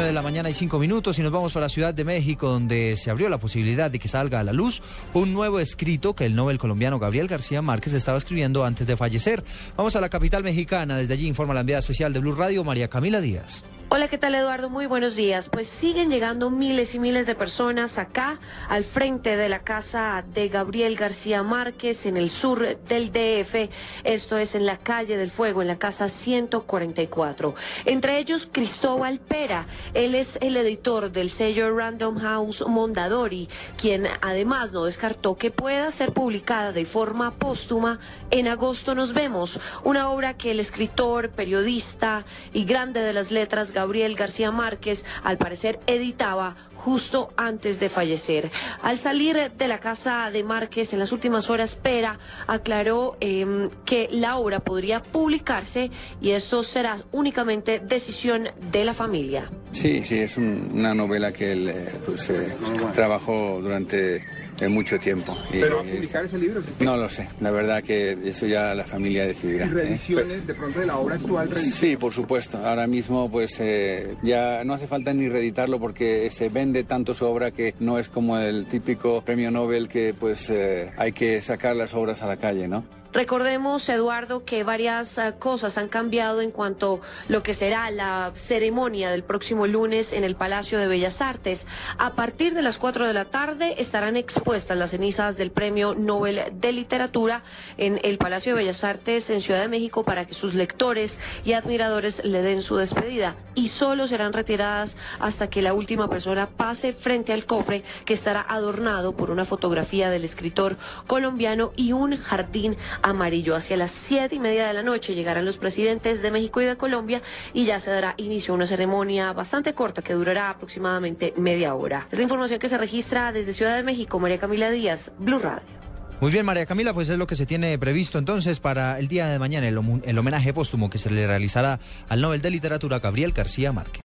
9 de la mañana y 5 minutos y nos vamos para la Ciudad de México donde se abrió la posibilidad de que salga a la luz un nuevo escrito que el Nobel colombiano Gabriel García Márquez estaba escribiendo antes de fallecer. Vamos a la capital mexicana, desde allí informa la enviada especial de Blue Radio María Camila Díaz. Hola, ¿qué tal Eduardo? Muy buenos días. Pues siguen llegando miles y miles de personas acá al frente de la casa de Gabriel García Márquez en el sur del DF. Esto es en la calle del Fuego, en la casa 144. Entre ellos Cristóbal Pera. Él es el editor del sello Random House Mondadori, quien además no descartó que pueda ser publicada de forma póstuma en agosto nos vemos. Una obra que el escritor, periodista y grande de las letras Gabriel García Márquez, al parecer editaba justo antes de fallecer. Al salir de la casa de Márquez en las últimas horas, Pera aclaró em, que la obra podría publicarse y esto será únicamente decisión de la familia. Sí, sí, es una novela que él eh, pues, eh, trabajó durante de mucho tiempo. ¿Pero va a publicar ese libro? No lo sé, la verdad que eso ya la familia decidirá. ¿Y ¿eh? reediciones de pronto de la obra actual? Sí, por supuesto. Ahora mismo pues eh, ya no hace falta ni reeditarlo porque se vende tanto su obra que no es como el típico premio Nobel que pues eh, hay que sacar las obras a la calle, ¿no? Recordemos, Eduardo, que varias uh, cosas han cambiado en cuanto a lo que será la ceremonia del próximo lunes en el Palacio de Bellas Artes. A partir de las 4 de la tarde estarán expuestas las cenizas del Premio Nobel de Literatura en el Palacio de Bellas Artes en Ciudad de México para que sus lectores y admiradores le den su despedida. Y solo serán retiradas hasta que la última persona pase frente al cofre que estará adornado por una fotografía del escritor colombiano y un jardín amarillo. Hacia las siete y media de la noche llegarán los presidentes de México y de Colombia y ya se dará inicio a una ceremonia bastante corta que durará aproximadamente media hora. Es la información que se registra desde Ciudad de México. María Camila Díaz, Blue Radio. Muy bien, María Camila, pues es lo que se tiene previsto entonces para el día de mañana, el, homenaje póstumo que se le realizará al Nobel de Literatura Gabriel García Márquez.